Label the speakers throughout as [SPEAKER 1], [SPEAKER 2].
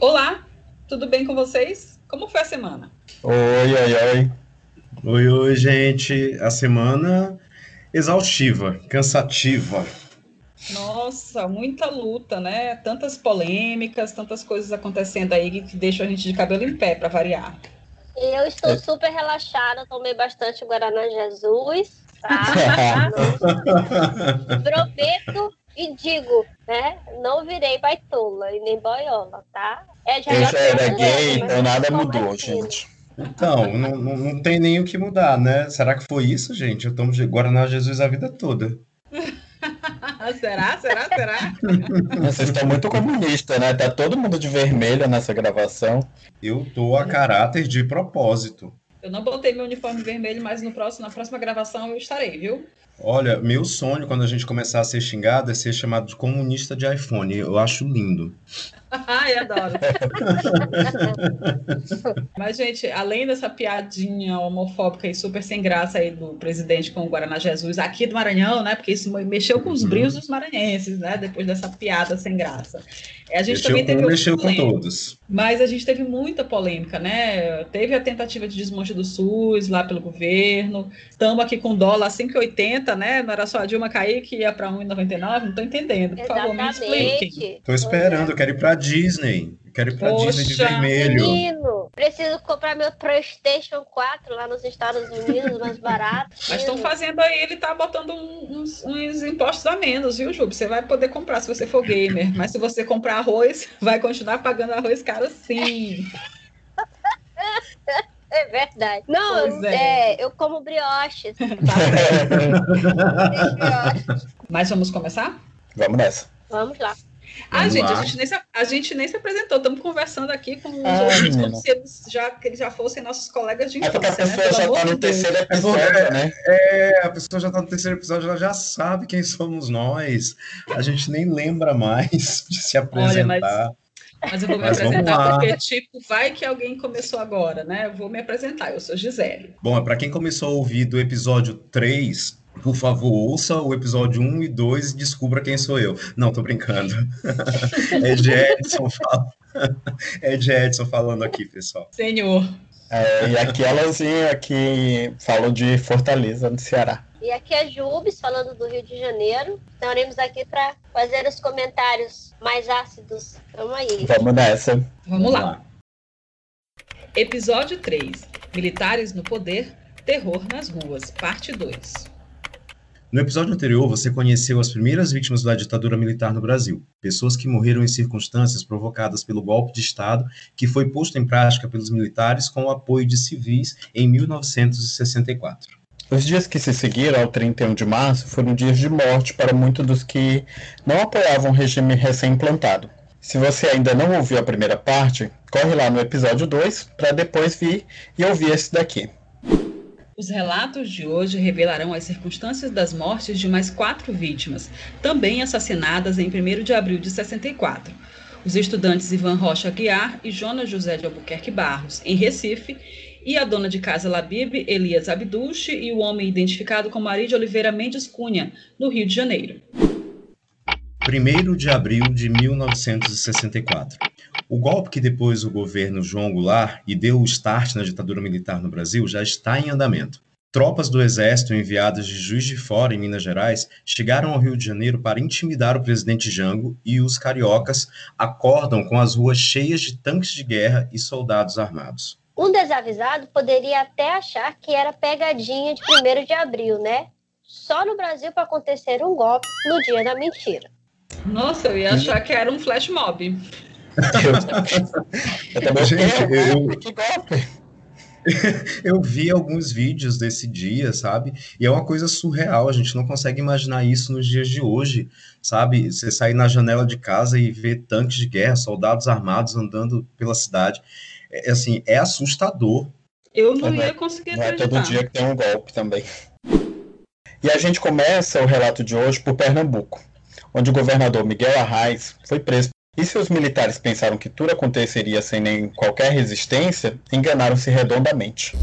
[SPEAKER 1] Olá, tudo bem com vocês? Como foi a semana?
[SPEAKER 2] Oi, oi, oi.
[SPEAKER 3] Oi, oi, gente. A semana exaustiva, cansativa.
[SPEAKER 1] Nossa, muita luta, né? Tantas polêmicas, tantas coisas acontecendo aí que deixam a gente de cabelo em pé para variar.
[SPEAKER 4] Eu estou é. super relaxada, tomei bastante Guaraná Jesus, tá? Prometo e digo, né? Não virei baitola e nem boiola, tá?
[SPEAKER 2] É, já eu já era gay, então nada mudou, gente.
[SPEAKER 3] Então, não, não, não, tem nem o que mudar, né? Será que foi isso, gente? Eu tomo Guaraná Jesus a vida toda.
[SPEAKER 1] será? Será? Será?
[SPEAKER 2] Vocês estão muito comunistas, né? Tá todo mundo de vermelho nessa gravação.
[SPEAKER 3] Eu tô a caráter de propósito.
[SPEAKER 1] Eu não botei meu uniforme vermelho, mas no próximo, na próxima gravação eu estarei, viu?
[SPEAKER 3] Olha, meu sonho quando a gente começar a ser xingado é ser chamado de comunista de iPhone. Eu acho lindo.
[SPEAKER 1] Ai, adoro. Mas, gente, além dessa piadinha homofóbica e super sem graça aí do presidente com o Guaraná Jesus aqui do Maranhão, né? Porque isso mexeu com os uhum. brilhos dos maranhenses, né? Depois dessa piada sem graça.
[SPEAKER 3] A gente mexeu também teve. Com, mexeu com todos.
[SPEAKER 1] Mas a gente teve muita polêmica, né? Teve a tentativa de desmonte do SUS lá pelo governo. Estamos aqui com dólar 5,80, né? Não era só a Dilma cair que ia para 1,99? Não estou entendendo. Por favor, me expliquem.
[SPEAKER 3] Estou esperando, eu quero ir para Disney. Eu quero ir pra Poxa, Disney de vermelho.
[SPEAKER 4] Menino, preciso comprar meu PlayStation 4 lá nos Estados Unidos, mais barato.
[SPEAKER 1] Mas estão fazendo aí, ele tá botando uns, uns, impostos a menos, viu, Ju? Você vai poder comprar se você for gamer. Mas se você comprar arroz, vai continuar pagando arroz caro sim.
[SPEAKER 4] É verdade. Não, é. É, eu como brioches.
[SPEAKER 1] Tá Mas vamos começar?
[SPEAKER 2] Vamos nessa.
[SPEAKER 4] Vamos lá.
[SPEAKER 1] Ah, gente, a gente, nem se, a gente nem se apresentou, estamos conversando aqui com os ah, ouvintes como se eles já, que eles já fossem nossos colegas de infância. É porque a
[SPEAKER 2] pessoa né? já está no terceiro episódio, é, né?
[SPEAKER 3] É, a pessoa já está no terceiro episódio, ela já sabe quem somos nós. A gente nem lembra mais de se apresentar. Olha, mas...
[SPEAKER 1] Mas eu vou me Mas apresentar porque, tipo, vai que alguém começou agora, né? Eu vou me apresentar. Eu sou Gisele.
[SPEAKER 3] Bom, para quem começou a ouvir do episódio 3, por favor, ouça o episódio 1 e 2 e descubra quem sou eu. Não, tô brincando. é de Edson, fal... é de Edson falando aqui, pessoal.
[SPEAKER 1] Senhor.
[SPEAKER 2] É, e aqui Alazinha, aqui falou de Fortaleza, no Ceará.
[SPEAKER 4] E aqui é Jubes, falando do Rio de Janeiro. Estaremos aqui para fazer os comentários mais ácidos. Vamos aí.
[SPEAKER 2] Vamos nessa.
[SPEAKER 1] Vamos, Vamos lá. lá. Episódio 3. Militares no poder, terror nas ruas, parte 2.
[SPEAKER 3] No episódio anterior, você conheceu as primeiras vítimas da ditadura militar no Brasil, pessoas que morreram em circunstâncias provocadas pelo golpe de Estado que foi posto em prática pelos militares com o apoio de civis em 1964.
[SPEAKER 2] Os dias que se seguiram ao 31 de março foram dias de morte para muitos dos que não apoiavam o regime recém-implantado. Se você ainda não ouviu a primeira parte, corre lá no episódio 2 para depois vir e ouvir esse daqui.
[SPEAKER 1] Os relatos de hoje revelarão as circunstâncias das mortes de mais quatro vítimas, também assassinadas em 1 de abril de 64. Os estudantes Ivan Rocha Guiar e Jonas José de Albuquerque Barros, em Recife, e a dona de casa Labib, Elias Abduche, e o homem identificado como Maria de Oliveira Mendes Cunha, no Rio de Janeiro.
[SPEAKER 3] 1 de abril de 1964. O golpe que depois o governo João Goulart e deu o start na ditadura militar no Brasil já está em andamento. Tropas do Exército enviadas de Juiz de Fora, em Minas Gerais, chegaram ao Rio de Janeiro para intimidar o presidente Jango e os cariocas acordam com as ruas cheias de tanques de guerra e soldados armados.
[SPEAKER 4] Um desavisado poderia até achar que era pegadinha de 1 de abril, né? Só no Brasil para acontecer um golpe no dia da mentira.
[SPEAKER 1] Nossa, eu ia achar que era um flash mob.
[SPEAKER 3] eu também Gente, eu, que golpe. eu vi alguns vídeos desse dia, sabe? E é uma coisa surreal, a gente não consegue imaginar isso nos dias de hoje, sabe? Você sair na janela de casa e ver tanques de guerra, soldados armados andando pela cidade. É, assim, é assustador.
[SPEAKER 1] Eu não é, ia conseguir não acreditar.
[SPEAKER 2] é todo dia que tem um golpe também. E a gente começa o relato de hoje por Pernambuco, onde o governador Miguel Arraes foi preso e se os militares pensaram que tudo aconteceria sem nem qualquer resistência, enganaram-se redondamente.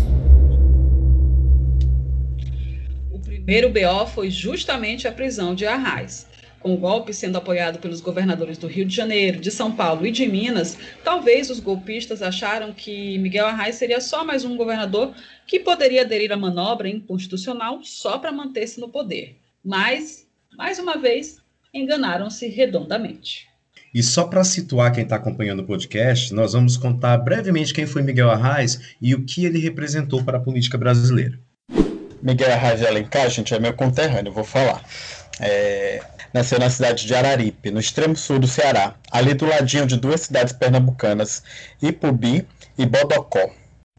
[SPEAKER 1] O primeiro BO foi justamente a prisão de Arraes. Com o golpe sendo apoiado pelos governadores do Rio de Janeiro, de São Paulo e de Minas, talvez os golpistas acharam que Miguel Arraes seria só mais um governador que poderia aderir à manobra inconstitucional só para manter-se no poder. Mas, mais uma vez, enganaram-se redondamente.
[SPEAKER 3] E só para situar quem está acompanhando o podcast, nós vamos contar brevemente quem foi Miguel Arraes e o que ele representou para a política brasileira.
[SPEAKER 2] Miguel Arraes de Alencar, gente, é meu conterrâneo, vou falar. É... Nasceu na cidade de Araripe, no extremo sul do Ceará, ali do ladinho de duas cidades pernambucanas, Ipubi e Bodocó.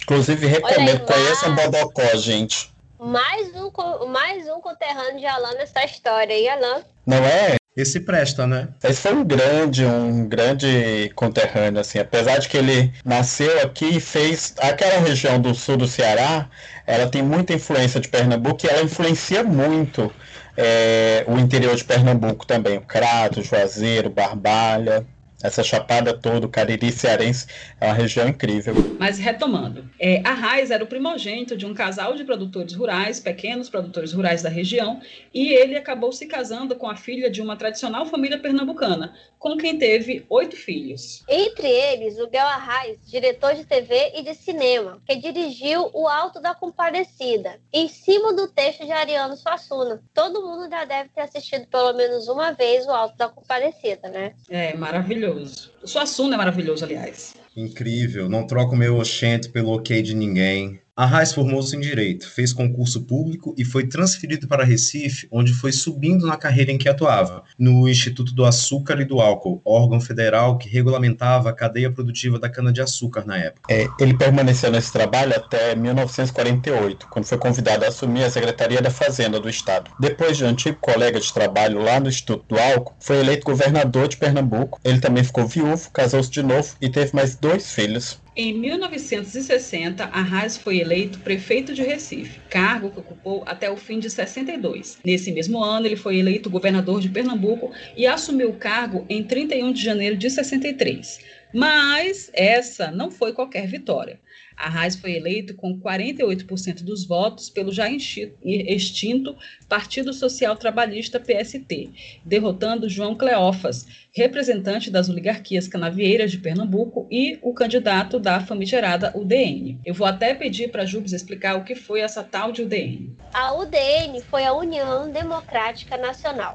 [SPEAKER 2] Inclusive, recomendo, conheçam Bodocó, gente.
[SPEAKER 4] Mais um, mais um conterrâneo de Alan nessa história, aí, Alan?
[SPEAKER 2] Não é?
[SPEAKER 3] Esse presta, né?
[SPEAKER 2] Esse foi um grande, um grande conterrâneo, assim. Apesar de que ele nasceu aqui e fez aquela região do sul do Ceará, ela tem muita influência de Pernambuco e ela influencia muito é, o interior de Pernambuco também. O Crato, Juazeiro, Barbalha. Essa chapada toda, o Cariri Cearense, é uma região incrível.
[SPEAKER 1] Mas retomando, é, a Raiz era o primogênito de um casal de produtores rurais, pequenos produtores rurais da região, e ele acabou se casando com a filha de uma tradicional família pernambucana, com quem teve oito filhos.
[SPEAKER 4] Entre eles, o Guel Arraes, diretor de TV e de cinema, que dirigiu O Alto da Compadecida, em cima do texto de Ariano Suassuna. Todo mundo já deve ter assistido pelo menos uma vez O Alto da Compadecida, né?
[SPEAKER 1] É, maravilhoso maravilhoso. O Suassuna é maravilhoso, aliás.
[SPEAKER 3] Incrível. Não troco meu oxente pelo ok de ninguém. Arraes formou-se em Direito, fez concurso público e foi transferido para Recife, onde foi subindo na carreira em que atuava, no Instituto do Açúcar e do Álcool, órgão federal que regulamentava a cadeia produtiva da cana-de-açúcar na época.
[SPEAKER 2] É, ele permaneceu nesse trabalho até 1948, quando foi convidado a assumir a Secretaria da Fazenda do Estado. Depois de um antigo colega de trabalho lá no Instituto do Álcool, foi eleito governador de Pernambuco. Ele também ficou viúvo, casou-se de novo e teve mais dois filhos.
[SPEAKER 1] Em 1960, Arraes foi eleito prefeito de Recife, cargo que ocupou até o fim de 62. Nesse mesmo ano, ele foi eleito governador de Pernambuco e assumiu o cargo em 31 de janeiro de 63. Mas essa não foi qualquer vitória. Arraes foi eleito com 48% dos votos pelo já extinto Partido Social Trabalhista PST, derrotando João Cleófas, representante das oligarquias canavieiras de Pernambuco e o candidato da famigerada UDN. Eu vou até pedir para Jubes explicar o que foi essa tal de UDN.
[SPEAKER 4] A UDN foi a União Democrática Nacional.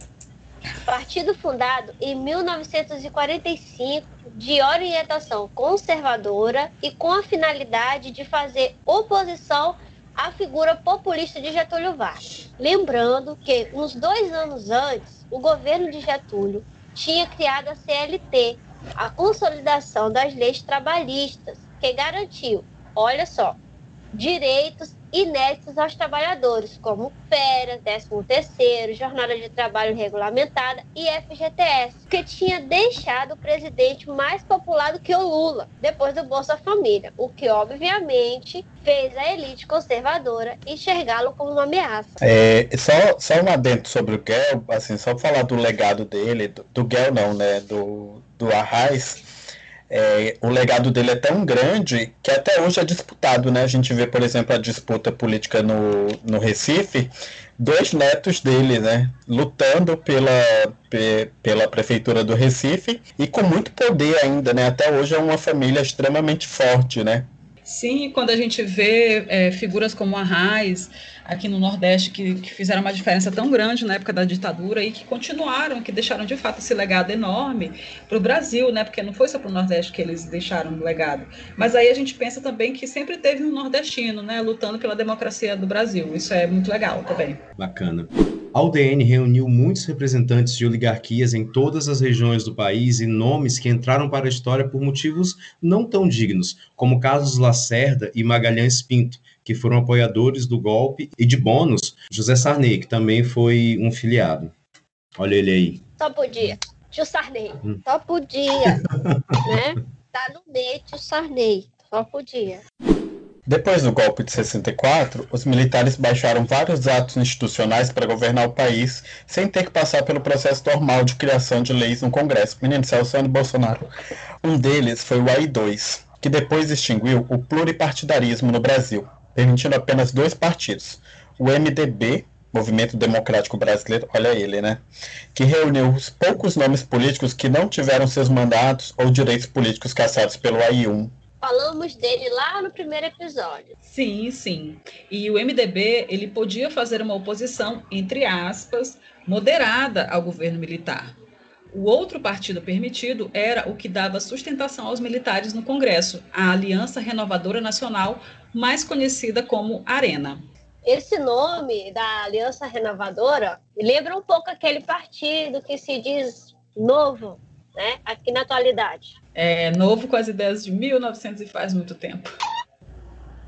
[SPEAKER 4] Partido fundado em 1945 de orientação conservadora e com a finalidade de fazer oposição à figura populista de Getúlio Vargas. Lembrando que, uns dois anos antes, o governo de Getúlio tinha criado a CLT, a Consolidação das Leis Trabalhistas, que garantiu, olha só, direitos inéditos aos trabalhadores, como férias, 13 terceiro, jornada de trabalho regulamentada e FGTS, que tinha deixado o presidente mais popular do que o Lula, depois do Bolsa Família, o que obviamente fez a elite conservadora enxergá-lo como uma ameaça.
[SPEAKER 2] É, só, só um adendo sobre o Gel, assim, só falar do legado dele, do, do Gel não, né, do, do Arraes, é, o legado dele é tão grande que até hoje é disputado, né? A gente vê, por exemplo, a disputa política no, no Recife, dois netos dele, né? Lutando pela, pe, pela prefeitura do Recife e com muito poder ainda, né? Até hoje é uma família extremamente forte, né?
[SPEAKER 1] Sim, quando a gente vê é, figuras como a Raiz, aqui no Nordeste que, que, fizeram uma diferença tão grande na época da ditadura e que continuaram, que deixaram de fato esse legado enorme para o Brasil, né? Porque não foi só para o Nordeste que eles deixaram o legado. Mas aí a gente pensa também que sempre teve um nordestino, né? Lutando pela democracia do Brasil. Isso é muito legal também.
[SPEAKER 3] Bacana. A UDN reuniu muitos representantes de oligarquias em todas as regiões do país e nomes que entraram para a história por motivos não tão dignos, como Carlos Lacerda e Magalhães Pinto, que foram apoiadores do golpe, e de bônus, José Sarney, que também foi um filiado. Olha ele aí.
[SPEAKER 4] Só podia. Tio Sarney. Hum. Só podia. né? Tá no meio, tio Sarney. Só podia.
[SPEAKER 2] Depois do golpe de 64, os militares baixaram vários atos institucionais para governar o país sem ter que passar pelo processo normal de criação de leis no Congresso. Menino Celso Bolsonaro. Um deles foi o AI-2, que depois extinguiu o pluripartidarismo no Brasil, permitindo apenas dois partidos, o MDB, Movimento Democrático Brasileiro, olha ele, né? Que reuniu os poucos nomes políticos que não tiveram seus mandatos ou direitos políticos cassados pelo AI-1
[SPEAKER 4] Falamos dele lá no primeiro episódio.
[SPEAKER 1] Sim, sim. E o MDB, ele podia fazer uma oposição, entre aspas, moderada ao governo militar. O outro partido permitido era o que dava sustentação aos militares no Congresso, a Aliança Renovadora Nacional, mais conhecida como Arena.
[SPEAKER 4] Esse nome da Aliança Renovadora lembra um pouco aquele partido que se diz novo, né, aqui na atualidade.
[SPEAKER 1] É novo com as ideias de 1900 e faz muito tempo.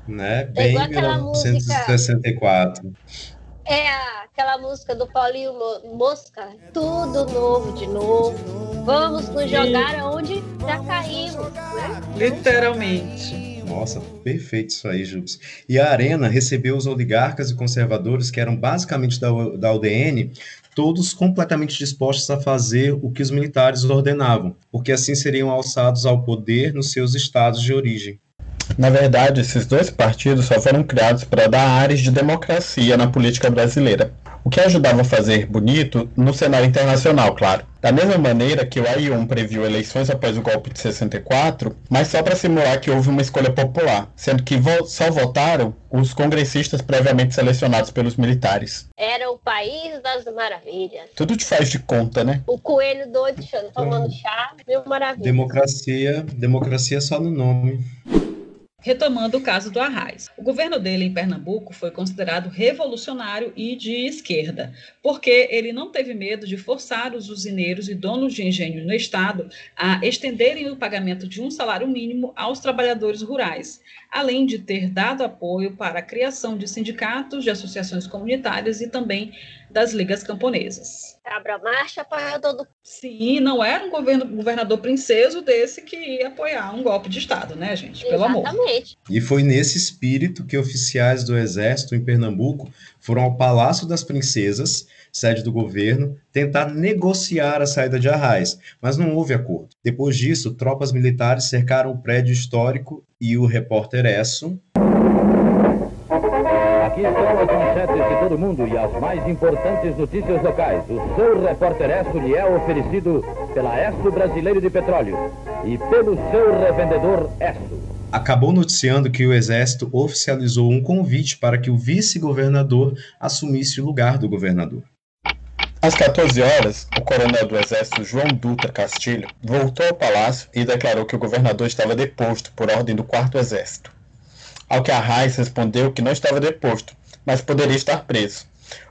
[SPEAKER 3] Né? É Bem é 1964.
[SPEAKER 4] Música, é aquela música do Paulinho Mosca, tudo novo de novo. Vamos nos jogar aonde já caímos, né?
[SPEAKER 1] Literalmente.
[SPEAKER 3] Nossa, perfeito isso aí, Jubes. E a Arena recebeu os oligarcas e conservadores, que eram basicamente da, da UDN, todos completamente dispostos a fazer o que os militares ordenavam, porque assim seriam alçados ao poder nos seus estados de origem.
[SPEAKER 2] Na verdade, esses dois partidos só foram criados para dar ares de democracia na política brasileira o que ajudava a fazer bonito no cenário internacional, claro. Da mesma maneira que o AI-1 previu eleições após o golpe de 64, mas só para simular que houve uma escolha popular, sendo que vo só votaram os congressistas previamente selecionados pelos militares.
[SPEAKER 4] Era o país das maravilhas.
[SPEAKER 2] Tudo te faz de conta, né?
[SPEAKER 4] O coelho doido tomando chá, mil maravilhas.
[SPEAKER 3] Democracia, democracia só no nome.
[SPEAKER 1] Retomando o caso do Arraes. O governo dele em Pernambuco foi considerado revolucionário e de esquerda, porque ele não teve medo de forçar os usineiros e donos de engenhos no estado a estenderem o pagamento de um salário mínimo aos trabalhadores rurais, além de ter dado apoio para a criação de sindicatos, de associações comunitárias e também das ligas camponesas.
[SPEAKER 4] Cabra marcha, apoiador do.
[SPEAKER 1] Sim, não era um governo, governador princeso desse que ia apoiar um golpe de Estado, né, gente? Pelo
[SPEAKER 4] Exatamente.
[SPEAKER 1] amor.
[SPEAKER 3] E foi nesse espírito que oficiais do Exército em Pernambuco foram ao Palácio das Princesas, sede do governo, tentar negociar a saída de Arraes, mas não houve acordo. Depois disso, tropas militares cercaram o prédio histórico e o repórter Esso
[SPEAKER 5] Aqui estão as manchetes de todo mundo e as mais importantes notícias locais. O seu repórter Esso lhe é oferecido pela Esso Brasileiro de Petróleo e pelo seu revendedor Esso.
[SPEAKER 3] Acabou noticiando que o Exército oficializou um convite para que o vice-governador assumisse o lugar do governador.
[SPEAKER 2] Às 14 horas, o coronel do Exército João Dutra Castilho voltou ao palácio e declarou que o governador estava deposto por ordem do 4 Exército. Ao que Arraes respondeu que não estava deposto, mas poderia estar preso.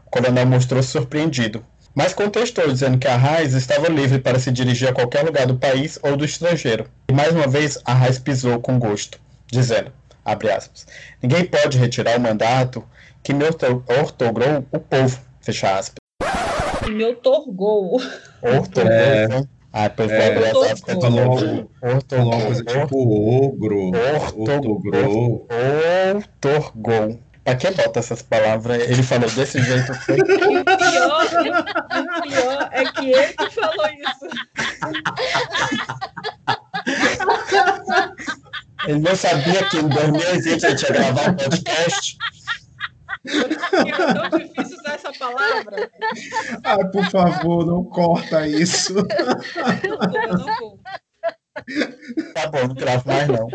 [SPEAKER 2] O coronel mostrou-se surpreendido, mas contestou, dizendo que Arraes estava livre para se dirigir a qualquer lugar do país ou do estrangeiro. E mais uma vez Arraes pisou com gosto, dizendo, abre aspas, ninguém pode retirar o mandato que me ortogrou o povo, fecha aspas.
[SPEAKER 1] Que me otorgou.
[SPEAKER 2] Ortogrou, é.
[SPEAKER 3] Ah, depois é, vai abrir essa Falou coisa tipo ogro, ortogro.
[SPEAKER 2] Ortogol. Pra que bota essas palavras? Ele falou desse jeito.
[SPEAKER 1] Foi... o, pior, o pior é que ele que falou isso.
[SPEAKER 2] Ele não sabia que em 2020 ele tinha gravado um podcast.
[SPEAKER 1] É tão difícil usar essa palavra.
[SPEAKER 3] Ai, por favor, não corta isso.
[SPEAKER 2] Tá bom, não gravo mais não.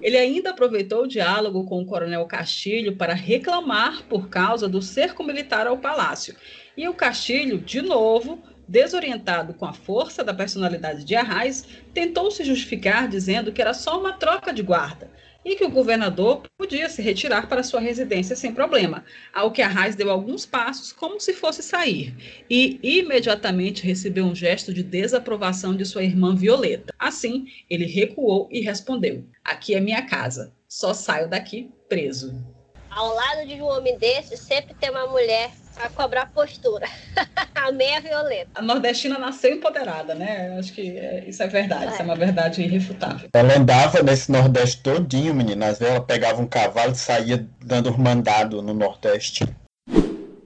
[SPEAKER 1] Ele ainda aproveitou o diálogo com o coronel Castilho para reclamar por causa do cerco militar ao palácio. E o Castilho, de novo, desorientado com a força da personalidade de Arraes, tentou se justificar dizendo que era só uma troca de guarda e que o governador podia se retirar para sua residência sem problema, ao que Arraes deu alguns passos como se fosse sair, e imediatamente recebeu um gesto de desaprovação de sua irmã Violeta. Assim, ele recuou e respondeu: Aqui é minha casa, só saio daqui preso.
[SPEAKER 4] Ao lado de um homem desse, sempre tem uma mulher a cobrar postura. a meia violeta.
[SPEAKER 1] A nordestina nasceu empoderada, né? Acho que é, isso é verdade, é. isso é uma verdade irrefutável.
[SPEAKER 2] Ela andava nesse Nordeste todinho, meninas. Ela pegava um cavalo e saía dando mandado no Nordeste.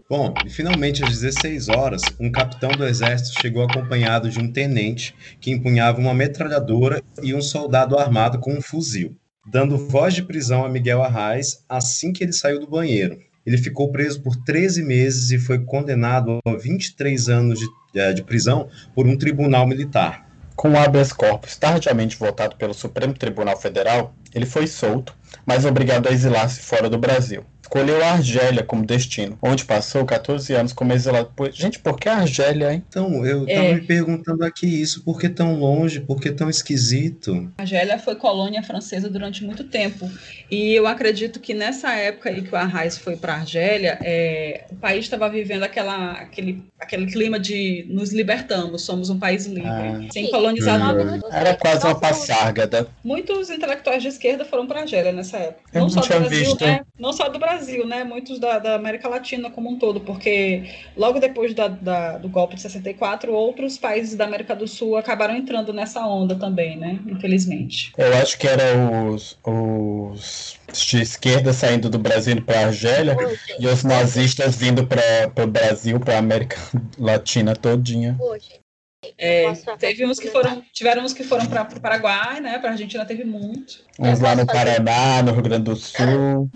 [SPEAKER 3] Bom, e finalmente às 16 horas, um capitão do exército chegou acompanhado de um tenente que empunhava uma metralhadora e um soldado armado com um fuzil, dando voz de prisão a Miguel Arraes assim que ele saiu do banheiro. Ele ficou preso por 13 meses e foi condenado a 23 anos de, eh, de prisão por um tribunal militar.
[SPEAKER 2] Com o habeas corpus tardiamente votado pelo Supremo Tribunal Federal, ele foi solto, mas obrigado a exilar-se fora do Brasil. Escolheu a Argélia como destino, onde passou 14 anos como exilado. Gente, por que a Argélia, hein?
[SPEAKER 3] Então, eu estava é. me perguntando aqui isso, por que tão longe, por que tão esquisito?
[SPEAKER 1] A Argélia foi colônia francesa durante muito tempo. E eu acredito que nessa época aí que o Arraes foi para a Argélia, é, o país estava vivendo aquela, aquele, aquele clima de nos libertamos, somos um país livre, ah. sem colonizar nada.
[SPEAKER 2] Era quase uma passárgada.
[SPEAKER 1] Muitos intelectuais de esquerda foram para a Argélia nessa época. Eu não, só do Brasil, visto. né? Não só do Brasil Brasil, né? Muitos da, da América Latina como um todo, porque logo depois da, da, do golpe de 64, outros países da América do Sul acabaram entrando nessa onda também, né? Infelizmente.
[SPEAKER 2] Eu acho que eram os, os de esquerda saindo do Brasil para a Argélia e os nazistas vindo para o Brasil, para a América Latina todinha.
[SPEAKER 1] Hoje. É, teve uns que foram, tiveram uns que foram para o Paraguai, né? Para a Argentina teve muito.
[SPEAKER 2] Uns lá no Paraná, no Rio Grande do Sul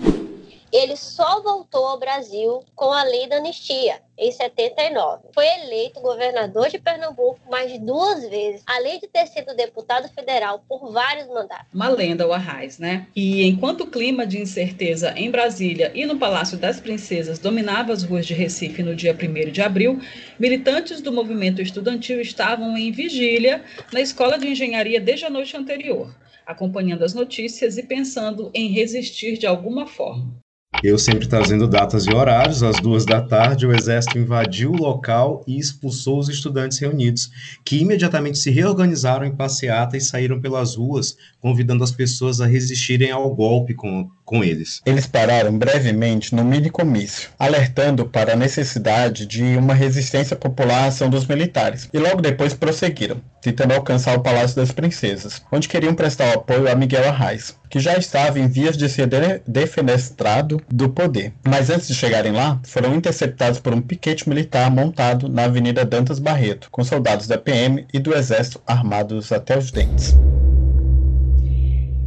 [SPEAKER 4] ele só voltou ao Brasil com a lei da anistia, em 79. Foi eleito governador de Pernambuco mais duas vezes, além de ter sido deputado federal por vários mandatos.
[SPEAKER 1] Uma lenda, o Arraes, né? E enquanto o clima de incerteza em Brasília e no Palácio das Princesas dominava as ruas de Recife no dia 1 de abril, militantes do movimento estudantil estavam em vigília na Escola de Engenharia desde a noite anterior acompanhando as notícias e pensando em resistir de alguma forma.
[SPEAKER 3] Eu sempre trazendo datas e horários, às duas da tarde, o exército invadiu o local e expulsou os estudantes reunidos, que imediatamente se reorganizaram em passeata e saíram pelas ruas, convidando as pessoas a resistirem ao golpe com, com eles.
[SPEAKER 2] Eles pararam brevemente no mini comício, alertando para a necessidade de uma resistência popular à ação dos militares, e logo depois prosseguiram, tentando alcançar o Palácio das Princesas, onde queriam prestar apoio a Miguel Arraes que já estava em vias de ser defenestrado do poder. Mas antes de chegarem lá, foram interceptados por um piquete militar montado na Avenida Dantas Barreto, com soldados da PM e do Exército armados até os dentes.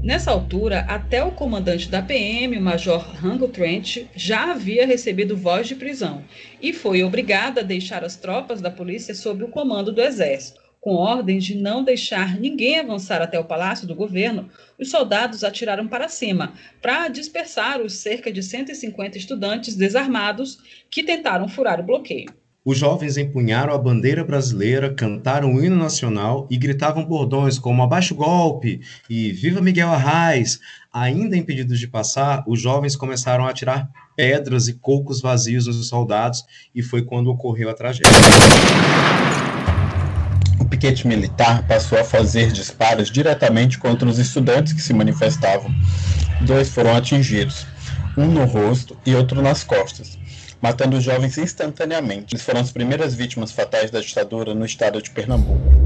[SPEAKER 1] Nessa altura, até o comandante da PM, o Major Rango Trent, já havia recebido voz de prisão e foi obrigado a deixar as tropas da polícia sob o comando do Exército. Com ordens de não deixar ninguém avançar até o palácio do governo, os soldados atiraram para cima para dispersar os cerca de 150 estudantes desarmados que tentaram furar o bloqueio.
[SPEAKER 3] Os jovens empunharam a bandeira brasileira, cantaram o hino nacional e gritavam bordões como Abaixo golpe e Viva Miguel Arraes. Ainda impedidos de passar, os jovens começaram a atirar pedras e cocos vazios nos soldados e foi quando ocorreu a tragédia
[SPEAKER 2] piquete militar passou a fazer disparos diretamente contra os estudantes que se manifestavam. Dois foram atingidos, um no rosto e outro nas costas, matando os jovens instantaneamente. Eles foram as primeiras vítimas fatais da ditadura no estado de Pernambuco.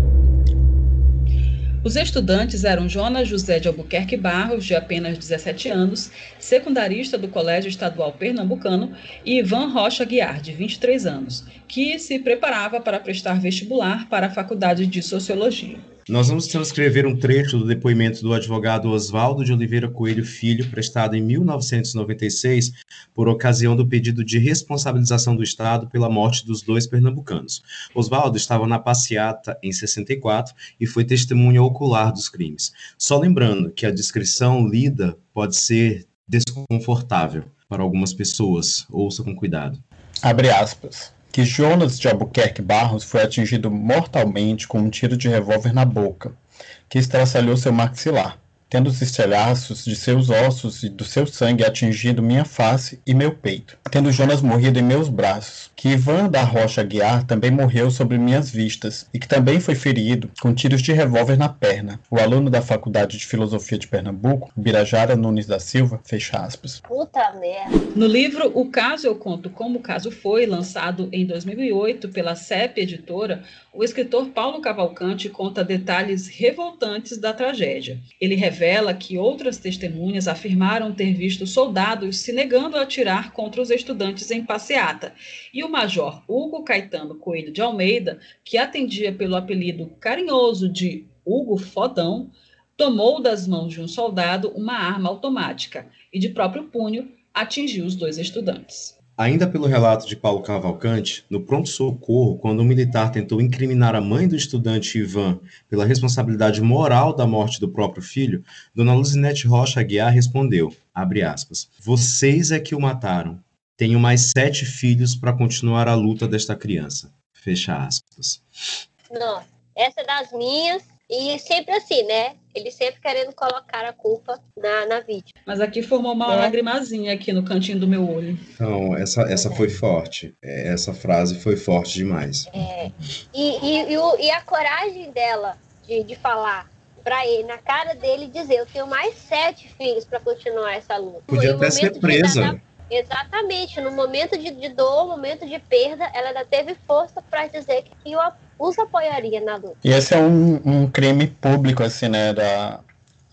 [SPEAKER 1] Os estudantes eram Jonas José de Albuquerque Barros, de apenas 17 anos, secundarista do Colégio Estadual Pernambucano, e Ivan Rocha Guiar, de 23 anos, que se preparava para prestar vestibular para a Faculdade de Sociologia.
[SPEAKER 3] Nós vamos transcrever um trecho do depoimento do advogado Oswaldo de Oliveira Coelho Filho, prestado em 1996, por ocasião do pedido de responsabilização do Estado pela morte dos dois pernambucanos. Oswaldo estava na passeata em 64 e foi testemunha ocular dos crimes. Só lembrando que a descrição lida pode ser desconfortável para algumas pessoas. Ouça com cuidado.
[SPEAKER 2] Abre aspas que Jonas de Albuquerque Barros foi atingido mortalmente com um tiro de revólver na boca, que estraçalhou seu maxilar. Tendo os estilhaços de seus ossos e do seu sangue atingido minha face e meu peito, tendo Jonas morrido em meus braços, que Ivan da Rocha Guiar também morreu sobre minhas vistas e que também foi ferido com tiros de revólver na perna. O aluno da Faculdade de Filosofia de Pernambuco, Birajara Nunes da Silva, fecha aspas.
[SPEAKER 4] Puta merda.
[SPEAKER 1] No livro O Caso Eu Conto Como o Caso Foi, lançado em 2008 pela CEP Editora, o escritor Paulo Cavalcante conta detalhes revoltantes da tragédia. Ele revela que outras testemunhas afirmaram ter visto soldados se negando a atirar contra os estudantes em passeata, e o major Hugo Caetano Coelho de Almeida, que atendia pelo apelido carinhoso de Hugo Fodão, tomou das mãos de um soldado uma arma automática e, de próprio punho, atingiu os dois estudantes.
[SPEAKER 3] Ainda pelo relato de Paulo Cavalcante, no pronto-socorro, quando um militar tentou incriminar a mãe do estudante Ivan pela responsabilidade moral da morte do próprio filho, Dona Luzinete Rocha Aguiar respondeu, aspas, vocês é que o mataram. Tenho mais sete filhos para continuar a luta desta criança. Fecha aspas.
[SPEAKER 4] Não, essa é das minhas e sempre assim, né? Ele sempre querendo colocar a culpa na, na vítima.
[SPEAKER 1] Mas aqui formou uma é. lagrimazinha aqui no cantinho do meu olho.
[SPEAKER 3] Então, essa, essa foi forte. É, essa frase foi forte demais.
[SPEAKER 4] É. E, e, e, o, e a coragem dela de, de falar para ele, na cara dele, dizer: Eu tenho mais sete filhos para continuar essa luta.
[SPEAKER 3] Podia até ser presa.
[SPEAKER 4] Exatamente, no momento de, de dor, no momento de perda, ela ainda teve força para dizer que o, os apoiaria na luta.
[SPEAKER 2] E esse é um, um crime público, assim, né, da,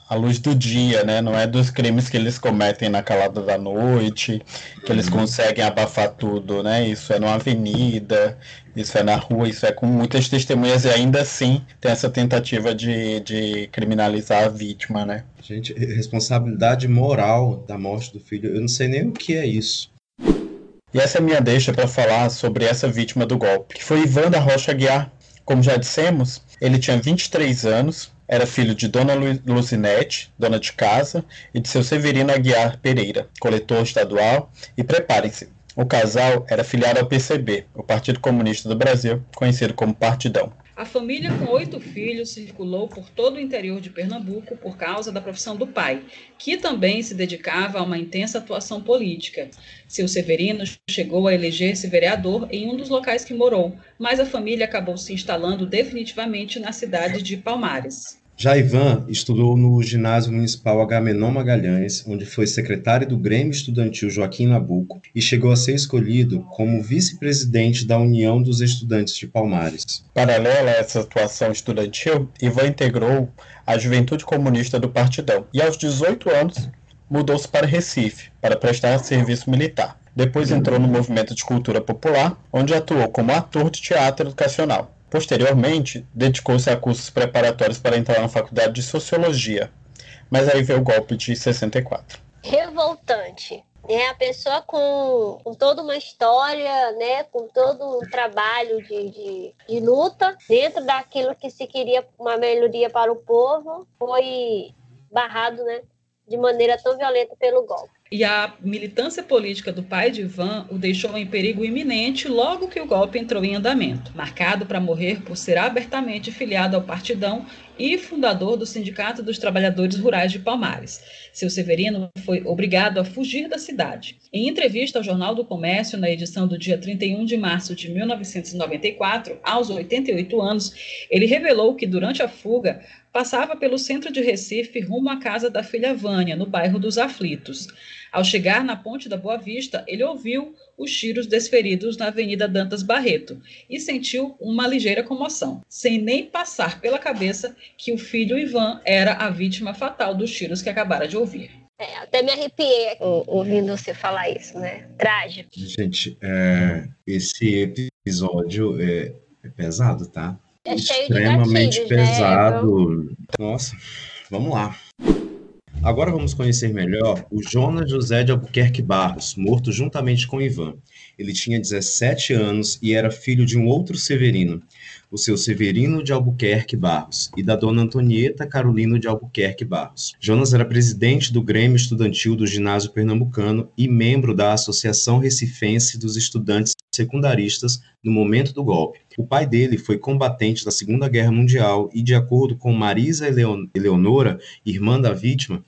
[SPEAKER 2] à luz do dia, né? Não é dos crimes que eles cometem na calada da noite, que eles uhum. conseguem abafar tudo, né? Isso é numa avenida, isso é na rua, isso é com muitas testemunhas e ainda assim tem essa tentativa de, de criminalizar a vítima, né?
[SPEAKER 3] Gente, responsabilidade moral da morte do filho, eu não sei nem o que é isso.
[SPEAKER 2] E essa é a minha deixa para falar sobre essa vítima do golpe, que foi Ivan da Rocha Guiar. Como já dissemos, ele tinha 23 anos, era filho de Dona Lucinete, dona de casa, e de seu Severino Aguiar Pereira, coletor estadual, e preparem-se, o casal era filiado ao PCB, o Partido Comunista do Brasil, conhecido como Partidão.
[SPEAKER 1] A família, com oito filhos, circulou por todo o interior de Pernambuco por causa da profissão do pai, que também se dedicava a uma intensa atuação política. Seu Severino chegou a eleger-se vereador em um dos locais que morou, mas a família acabou se instalando definitivamente na cidade de Palmares.
[SPEAKER 3] Já Ivan estudou no Ginásio Municipal Agamenon Magalhães, onde foi secretário do Grêmio Estudantil Joaquim Nabuco e chegou a ser escolhido como vice-presidente da União dos Estudantes de Palmares.
[SPEAKER 2] Paralela a essa atuação estudantil, Ivan integrou a Juventude Comunista do Partidão e, aos 18 anos, mudou-se para Recife para prestar serviço militar. Depois entrou no movimento de cultura popular, onde atuou como ator de teatro educacional. Posteriormente, dedicou-se a cursos preparatórios para entrar na faculdade de Sociologia. Mas aí veio o golpe de 64.
[SPEAKER 4] Revoltante. É a pessoa com, com toda uma história, né, com todo um trabalho de, de, de luta dentro daquilo que se queria uma melhoria para o povo, foi barrado, né, de maneira tão violenta pelo golpe
[SPEAKER 1] e a militância política do pai de Ivan o deixou em perigo iminente logo que o golpe entrou em andamento, marcado para morrer por ser abertamente filiado ao Partidão e fundador do Sindicato dos Trabalhadores Rurais de Palmares. Seu Severino foi obrigado a fugir da cidade. Em entrevista ao Jornal do Comércio, na edição do dia 31 de março de 1994, aos 88 anos, ele revelou que durante a fuga passava pelo centro de Recife rumo à casa da filha Vânia, no bairro dos Aflitos. Ao chegar na ponte da Boa Vista, ele ouviu os tiros desferidos na Avenida Dantas Barreto e sentiu uma ligeira comoção, sem nem passar pela cabeça que o filho Ivan era a vítima fatal dos tiros que acabara de ouvir.
[SPEAKER 4] É, até me arrepiei ouvindo você falar isso, né? Trágico.
[SPEAKER 3] Gente, é, esse episódio é, é pesado, tá?
[SPEAKER 4] É
[SPEAKER 3] extremamente
[SPEAKER 4] gatilhos,
[SPEAKER 3] pesado. Né? Nossa, vamos lá. Agora vamos conhecer melhor o Jonas José de Albuquerque Barros, morto juntamente com Ivan. Ele tinha 17 anos e era filho de um outro Severino, o seu Severino de Albuquerque Barros, e da dona Antonieta Carolino de Albuquerque Barros. Jonas era presidente do Grêmio Estudantil do Ginásio Pernambucano e membro da Associação Recifense dos Estudantes secundaristas no momento do golpe. O pai dele foi combatente da Segunda Guerra Mundial e, de acordo com Marisa Eleonora, irmã da vítima,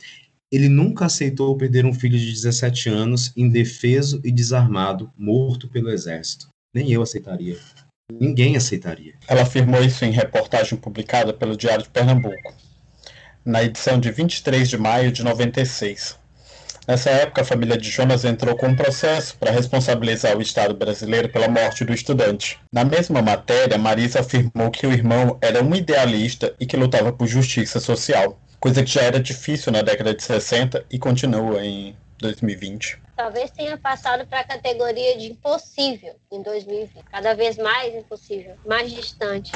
[SPEAKER 3] ele nunca aceitou perder um filho de 17 anos, indefeso e desarmado, morto pelo exército. Nem eu aceitaria. Ninguém aceitaria.
[SPEAKER 2] Ela afirmou isso em reportagem publicada pelo Diário de Pernambuco, na edição de 23 de maio de 96. Nessa época, a família de Jonas entrou com um processo para responsabilizar o Estado brasileiro pela morte do estudante. Na mesma matéria, Marisa afirmou que o irmão era um idealista e que lutava por justiça social, coisa que já era difícil na década de 60 e continua em 2020.
[SPEAKER 4] Talvez tenha passado para a categoria de impossível em 2020, cada vez mais impossível, mais distante.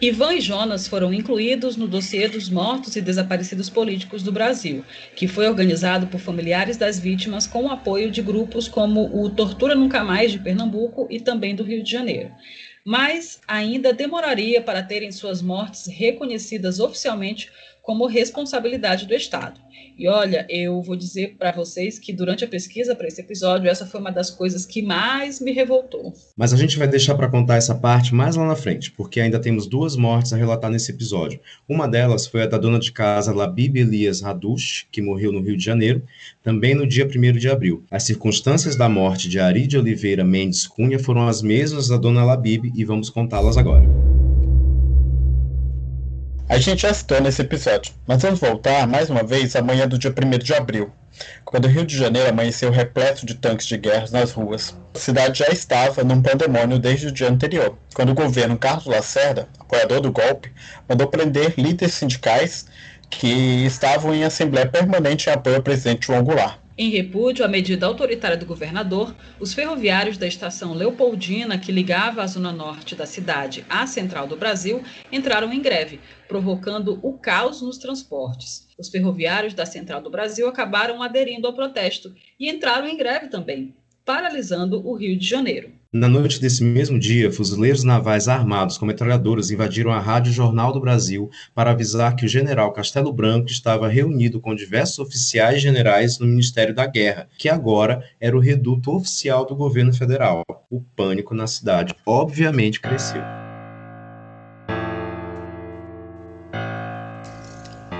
[SPEAKER 1] Ivan e Jonas foram incluídos no dossiê dos mortos e desaparecidos políticos do Brasil, que foi organizado por familiares das vítimas com o apoio de grupos como o Tortura Nunca Mais de Pernambuco e também do Rio de Janeiro. Mas ainda demoraria para terem suas mortes reconhecidas oficialmente como responsabilidade do Estado. E olha, eu vou dizer para vocês que durante a pesquisa para esse episódio, essa foi uma das coisas que mais me revoltou.
[SPEAKER 3] Mas a gente vai deixar para contar essa parte mais lá na frente, porque ainda temos duas mortes a relatar nesse episódio. Uma delas foi a da dona de casa Labib Elias Radush, que morreu no Rio de Janeiro, também no dia 1 de abril. As circunstâncias da morte de Ari de Oliveira Mendes Cunha foram as mesmas da dona Labib e vamos contá-las agora.
[SPEAKER 2] A gente já citou nesse episódio, mas vamos voltar mais uma vez à manhã do dia 1 de abril, quando o Rio de Janeiro amanheceu repleto de tanques de guerra nas ruas. A cidade já estava num pandemônio desde o dia anterior, quando o governo Carlos Lacerda, apoiador do golpe, mandou prender líderes sindicais que estavam em assembleia permanente em apoio ao presidente João Goulart.
[SPEAKER 1] Em repúdio à medida autoritária do governador, os ferroviários da estação Leopoldina, que ligava a zona norte da cidade à central do Brasil, entraram em greve, provocando o caos nos transportes. Os ferroviários da central do Brasil acabaram aderindo ao protesto e entraram em greve também, paralisando o Rio de Janeiro.
[SPEAKER 3] Na noite desse mesmo dia, fuzileiros navais armados com metralhadoras invadiram a Rádio Jornal do Brasil para avisar que o general Castelo Branco estava reunido com diversos oficiais generais no Ministério da Guerra, que agora era o reduto oficial do governo federal. O pânico na cidade obviamente cresceu.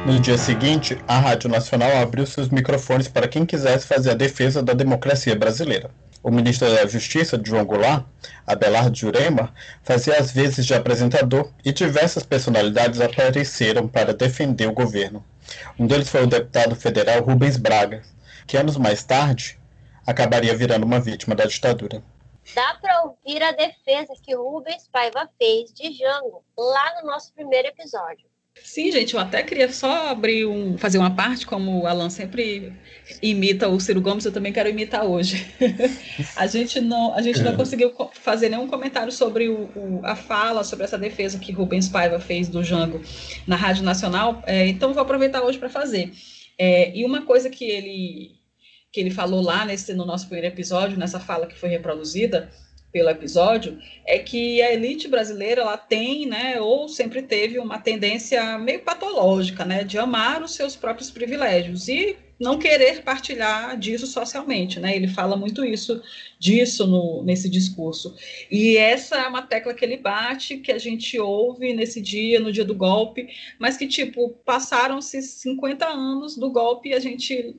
[SPEAKER 2] No dia seguinte, a Rádio Nacional abriu seus microfones para quem quisesse fazer a defesa da democracia brasileira. O ministro da Justiça, João Goulart, Abelardo Jurema, fazia as vezes de apresentador e diversas personalidades apareceram para defender o governo. Um deles foi o deputado federal Rubens Braga, que anos mais tarde acabaria virando uma vítima da ditadura.
[SPEAKER 4] Dá para ouvir a defesa que Rubens Paiva fez de Jango lá no nosso primeiro episódio.
[SPEAKER 1] Sim, gente, eu até queria só abrir um, fazer uma parte, como o Alan sempre imita o Ciro Gomes, eu também quero imitar hoje. a gente não, a gente não conseguiu fazer nenhum comentário sobre o, o, a fala, sobre essa defesa que Rubens Paiva fez do Jango na Rádio Nacional, é, então vou aproveitar hoje para fazer. É, e uma coisa que ele que ele falou lá nesse no nosso primeiro episódio, nessa fala que foi reproduzida, pelo episódio é que a elite brasileira ela tem, né, ou sempre teve uma tendência meio patológica, né, de amar os seus próprios privilégios e não querer partilhar disso socialmente, né? Ele fala muito isso disso no, nesse discurso. E essa é uma tecla que ele bate, que a gente ouve nesse dia, no dia do golpe, mas que tipo passaram-se 50 anos do golpe e a gente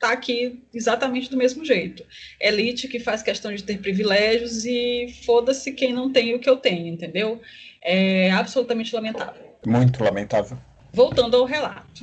[SPEAKER 1] está aqui exatamente do mesmo jeito. Elite que faz questão de ter privilégios e foda-se quem não tem o que eu tenho, entendeu? É absolutamente lamentável.
[SPEAKER 2] Muito lamentável.
[SPEAKER 1] Voltando ao relato.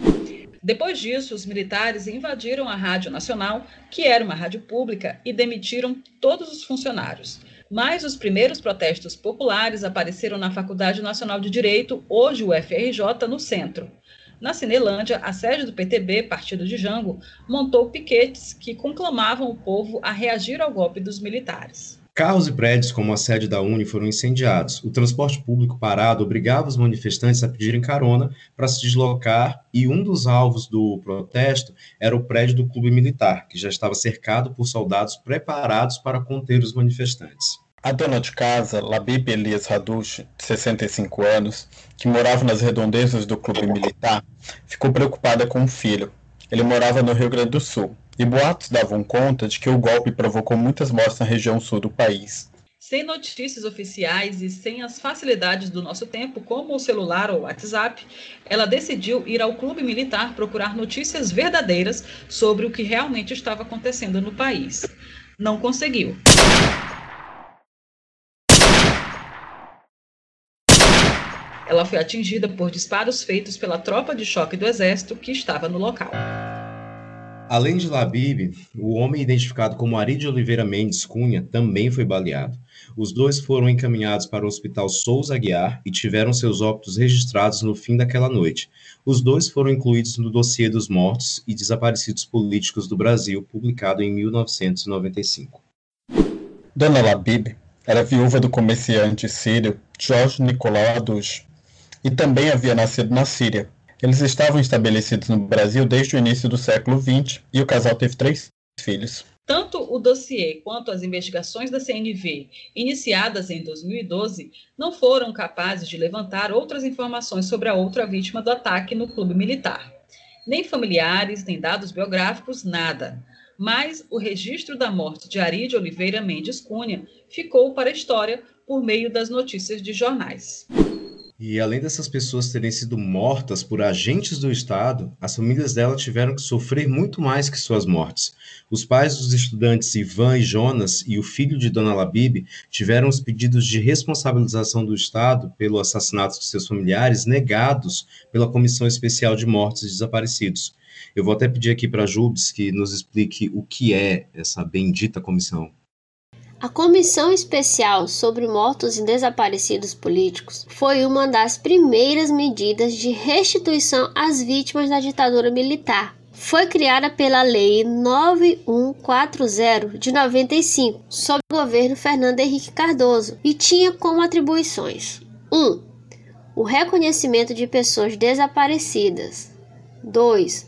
[SPEAKER 1] Depois disso, os militares invadiram a Rádio Nacional, que era uma rádio pública, e demitiram todos os funcionários. Mas os primeiros protestos populares apareceram na Faculdade Nacional de Direito, hoje o FRJ, no centro. Na Cinelândia, a sede do PTB, Partido de Jango, montou piquetes que conclamavam o povo a reagir ao golpe dos militares.
[SPEAKER 3] Carros e prédios, como a sede da Uni, foram incendiados. O transporte público parado obrigava os manifestantes a pedirem carona para se deslocar, e um dos alvos do protesto era o prédio do Clube Militar, que já estava cercado por soldados preparados para conter os manifestantes.
[SPEAKER 2] A dona de casa, Labib Elias Radush, de 65 anos, que morava nas redondezas do clube militar, ficou preocupada com o filho. Ele morava no Rio Grande do Sul e boatos davam conta de que o golpe provocou muitas mortes na região sul do país.
[SPEAKER 1] Sem notícias oficiais e sem as facilidades do nosso tempo, como o celular ou o WhatsApp, ela decidiu ir ao clube militar procurar notícias verdadeiras sobre o que realmente estava acontecendo no país. Não conseguiu. Ela foi atingida por disparos feitos pela tropa de choque do exército que estava no local.
[SPEAKER 3] Além de Labib, o homem identificado como Ari de Oliveira Mendes Cunha também foi baleado. Os dois foram encaminhados para o Hospital Souza Aguiar e tiveram seus óbitos registrados no fim daquela noite. Os dois foram incluídos no dossiê dos mortos e desaparecidos políticos do Brasil, publicado em 1995.
[SPEAKER 2] Dona Labib era viúva do comerciante sírio Jorge Nicolau Aduj e também havia nascido na Síria. Eles estavam estabelecidos no Brasil desde o início do século XX e o casal teve três filhos.
[SPEAKER 1] Tanto o dossiê quanto as investigações da CNV, iniciadas em 2012, não foram capazes de levantar outras informações sobre a outra vítima do ataque no clube militar. Nem familiares, nem dados biográficos, nada. Mas o registro da morte de Ari de Oliveira Mendes Cunha ficou para a história por meio das notícias de jornais.
[SPEAKER 3] E além dessas pessoas terem sido mortas por agentes do Estado, as famílias dela tiveram que sofrer muito mais que suas mortes. Os pais dos estudantes Ivan e Jonas e o filho de Dona Labib tiveram os pedidos de responsabilização do Estado pelo assassinato de seus familiares negados pela Comissão Especial de Mortos e Desaparecidos. Eu vou até pedir aqui para a Jubes que nos explique o que é essa bendita comissão.
[SPEAKER 4] A Comissão Especial sobre Mortos e Desaparecidos Políticos foi uma das primeiras medidas de restituição às vítimas da ditadura militar. Foi criada pela Lei 9140 de 95, sob o governo Fernando Henrique Cardoso, e tinha como atribuições: 1. Um, o reconhecimento de pessoas desaparecidas. 2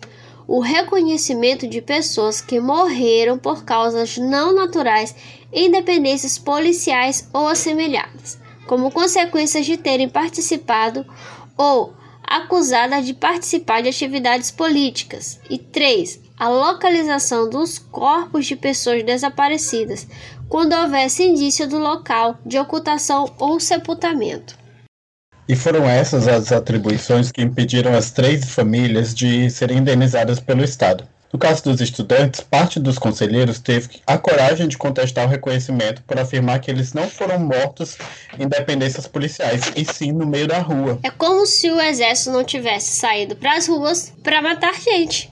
[SPEAKER 4] o reconhecimento de pessoas que morreram por causas não naturais em dependências policiais ou assemelhadas, como consequências de terem participado ou acusada de participar de atividades políticas. E 3. A localização dos corpos de pessoas desaparecidas, quando houvesse indício do local de ocultação ou sepultamento.
[SPEAKER 2] E foram essas as atribuições que impediram as três famílias de serem indenizadas pelo Estado. No caso dos estudantes, parte dos conselheiros teve a coragem de contestar o reconhecimento por afirmar que eles não foram mortos em dependências policiais, e sim no meio da rua.
[SPEAKER 4] É como se o exército não tivesse saído para as ruas para matar gente.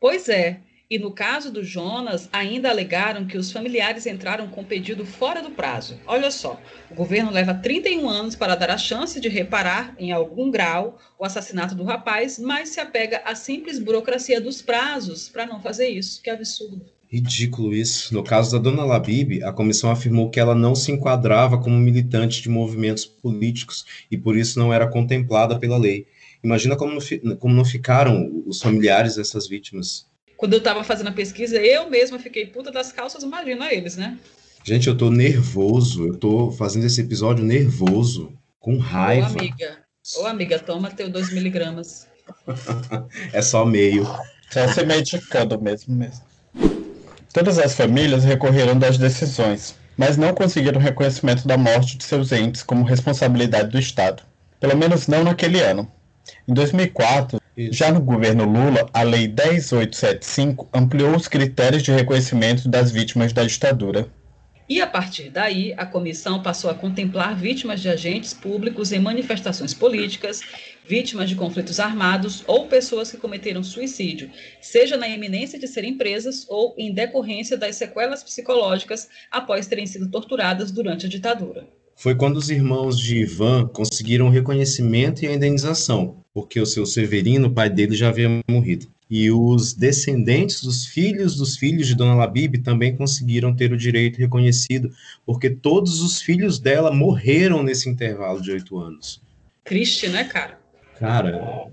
[SPEAKER 1] Pois é, e no caso do Jonas, ainda alegaram que os familiares entraram com pedido fora do prazo. Olha só, o governo leva 31 anos para dar a chance de reparar, em algum grau, o assassinato do rapaz, mas se apega à simples burocracia dos prazos para não fazer isso. Que absurdo.
[SPEAKER 3] Ridículo isso. No caso da dona Labib, a comissão afirmou que ela não se enquadrava como militante de movimentos políticos e por isso não era contemplada pela lei. Imagina como como não ficaram os familiares dessas vítimas.
[SPEAKER 1] Quando eu estava fazendo a pesquisa, eu mesma fiquei puta das calças, imagina eles, né?
[SPEAKER 3] Gente, eu tô nervoso. Eu tô fazendo esse episódio nervoso, com raiva.
[SPEAKER 1] Ô, amiga. Ô, amiga, toma teu 2 miligramas.
[SPEAKER 3] é só meio.
[SPEAKER 2] Só se medicando mesmo, mesmo. Todas as famílias recorreram das decisões, mas não conseguiram reconhecimento da morte de seus entes como responsabilidade do Estado. Pelo menos não naquele ano. Em 2004, já no governo Lula, a Lei 10875 ampliou os critérios de reconhecimento das vítimas da ditadura.
[SPEAKER 1] E a partir daí, a comissão passou a contemplar vítimas de agentes públicos em manifestações políticas, vítimas de conflitos armados ou pessoas que cometeram suicídio, seja na iminência de serem presas ou em decorrência das sequelas psicológicas após terem sido torturadas durante a ditadura.
[SPEAKER 3] Foi quando os irmãos de Ivan conseguiram o reconhecimento e a indenização, porque o seu Severino, o pai dele, já havia morrido. E os descendentes dos filhos dos filhos de Dona Labib também conseguiram ter o direito reconhecido, porque todos os filhos dela morreram nesse intervalo de oito anos.
[SPEAKER 1] Triste, né, cara?
[SPEAKER 3] Cara.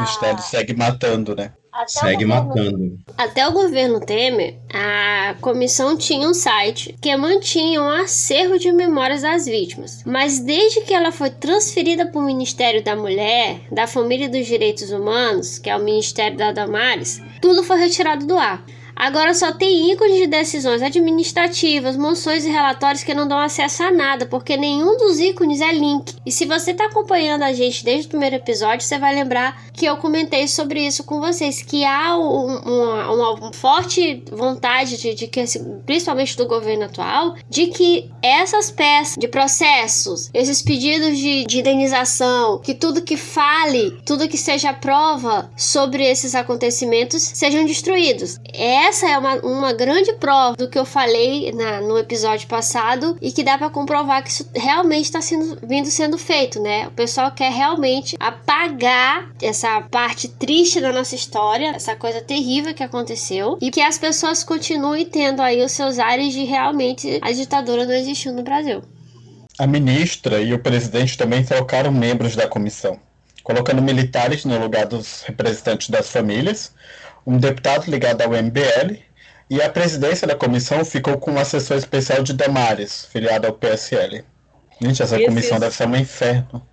[SPEAKER 2] O Estado segue matando, né?
[SPEAKER 4] Até
[SPEAKER 3] Segue
[SPEAKER 4] governo-
[SPEAKER 3] matando.
[SPEAKER 4] Até o governo Temer, a comissão tinha um site que mantinha um acervo de memórias das vítimas. Mas desde que ela foi transferida para o Ministério da Mulher, da Família e dos Direitos Humanos, que é o Ministério da Damares, tudo foi retirado do ar. Agora só tem ícones de decisões administrativas, moções e relatórios que não dão acesso a nada, porque nenhum dos ícones é link. E se você está acompanhando a gente desde o primeiro episódio, você vai lembrar que eu comentei sobre isso com vocês, que há um- uma, uma forte vontade de, de que, assim, principalmente do governo atual, de que essas peças de processos, esses pedidos de, de indenização, que tudo que fale, tudo que seja prova sobre esses acontecimentos sejam destruídos. Essa é uma, uma grande prova do que eu falei na- no episódio passado e que dá pra comprovar que isso realmente está sendo, vindo sendo feito, né? O pessoal quer realmente apagar essa parte triste da nossa história, essa coisa terrível que aconteceu e que as pessoas continuem tendo aí os seus ares de realmente a ditadura não existiu no Brasil.
[SPEAKER 2] A ministra e o presidente também trocaram membros da comissão, colocando militares no lugar dos representantes das famílias, um deputado ligado ao MBL, e a presidência da comissão ficou com um assessor especial de Damares, filiado ao PSL. Gente, essa
[SPEAKER 1] Esses-
[SPEAKER 2] comissão deve ser um inferno.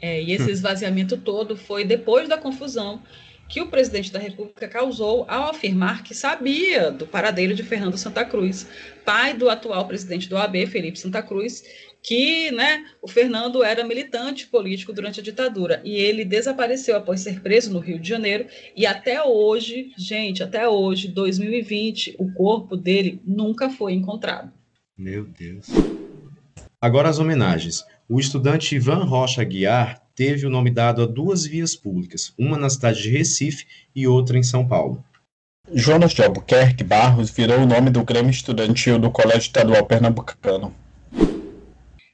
[SPEAKER 1] É, e esse esvaziamento todo foi depois da confusão que o presidente da República causou ao afirmar que sabia do paradeiro de Fernando Santa Cruz, pai do atual presidente do AB, Felipe Santa Cruz, que né, o Fernando era militante político durante a ditadura e ele desapareceu após ser preso no Rio de Janeiro e até hoje, gente, até hoje, 2020, o corpo dele nunca foi encontrado.
[SPEAKER 3] Meu Deus. Agora as homenagens. O estudante Ivan Rocha Aguiar teve o nome dado a duas vias públicas, uma na cidade de Recife e outra em São Paulo.
[SPEAKER 2] Jonas de Albuquerque Barros virou o nome do Grêmio Estudantil do Colégio Estadual Pernambucano.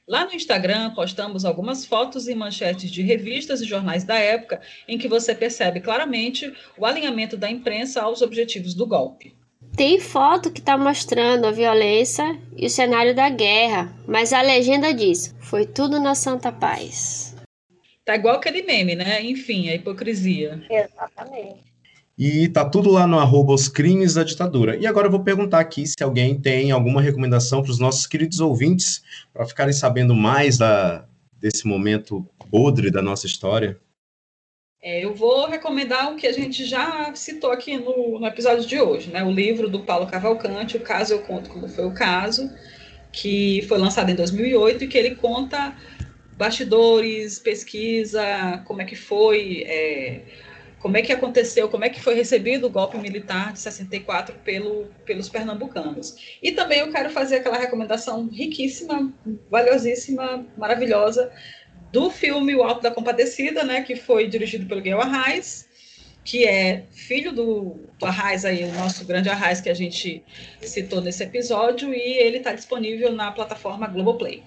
[SPEAKER 1] Lá no Instagram, postamos algumas fotos e manchetes de revistas e jornais da época em que você percebe claramente o alinhamento da imprensa aos objetivos do golpe.
[SPEAKER 4] Tem foto que tá mostrando a violência e o cenário da guerra, mas a legenda diz: foi tudo na santa paz.
[SPEAKER 1] Tá igual aquele meme, né? Enfim, a hipocrisia.
[SPEAKER 4] Exatamente.
[SPEAKER 3] E tá tudo lá no arroba os crimes da ditadura. E agora eu vou perguntar aqui se alguém tem alguma recomendação para os nossos queridos ouvintes para ficarem sabendo mais da, desse momento podre da nossa história.
[SPEAKER 1] É, eu vou recomendar o que a gente já citou aqui no, no episódio de hoje, né? O livro do Paulo Cavalcante, O Caso Eu Conto Como Foi o Caso, que foi lançado em 2008 e que ele conta bastidores, pesquisa, como é que foi, é, como é que aconteceu, como é que foi recebido o golpe militar de 64 pelo, pelos pernambucanos. E também eu quero fazer aquela recomendação riquíssima, valiosíssima, maravilhosa, do filme O Alto da Compadecida, né, que foi dirigido pelo Guilherme Arraes, que é filho do, do Arraes aí, o nosso grande Arraes que a gente citou nesse episódio, e ele está disponível na plataforma Globoplay.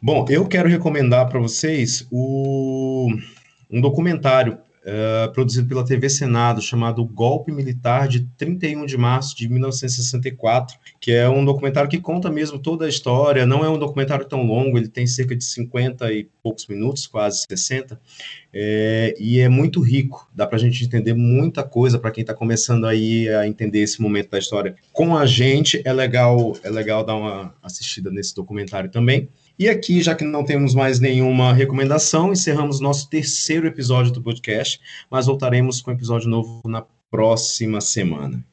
[SPEAKER 3] Bom, eu quero recomendar para vocês o, um documentário uh, produzido pela TV Senado chamado Golpe Militar de 31 de março de 1964, que é um documentário que conta mesmo toda a história. Não é um documentário tão longo, ele tem cerca de 50 e poucos minutos, quase 60, é, e é muito rico. Dá para a gente entender muita coisa para quem está começando aí a entender esse momento da história. Com a gente é legal, é legal dar uma assistida nesse documentário também. E aqui, já que não temos mais nenhuma recomendação, encerramos nosso terceiro episódio do podcast, mas voltaremos com um episódio novo na próxima semana.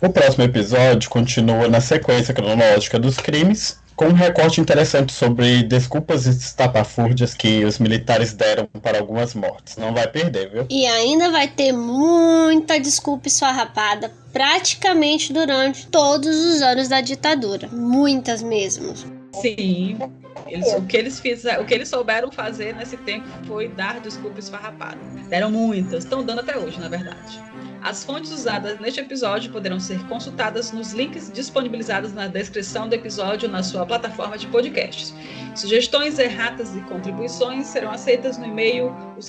[SPEAKER 2] O próximo episódio continua na sequência cronológica dos crimes, com um recorte interessante sobre desculpas estapafúrdias que os militares deram para algumas mortes. Não vai perder, viu?
[SPEAKER 4] E ainda vai ter muita desculpa esfarrapada praticamente durante todos os anos da ditadura. Muitas mesmo.
[SPEAKER 1] Sim, eles, o, que eles fizeram, o que eles souberam fazer nesse tempo foi dar desculpa esfarrapada. Deram muitas, estão dando até hoje, na verdade. As fontes usadas neste episódio poderão ser consultadas nos links disponibilizados na descrição do episódio na sua plataforma de podcasts. Sugestões, erratas e contribuições serão aceitas no e-mail os.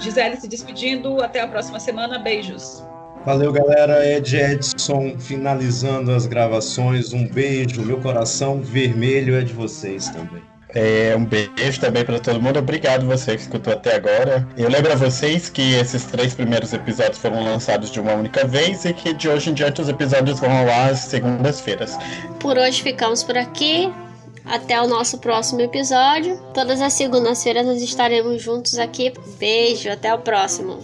[SPEAKER 1] Gisele se despedindo, até a próxima semana, beijos.
[SPEAKER 3] Valeu, galera. Ed Edson finalizando as gravações. Um beijo. Meu coração vermelho é de vocês também.
[SPEAKER 2] É, um beijo também para todo mundo. Obrigado você que escutou até agora. Eu lembro a vocês que esses três primeiros episódios foram lançados de uma única vez e que de hoje em diante os episódios vão ao ar às segundas-feiras.
[SPEAKER 4] Por hoje ficamos por aqui. Até o nosso próximo episódio. Todas as segundas-feiras nós estaremos juntos aqui. Beijo, até o próximo.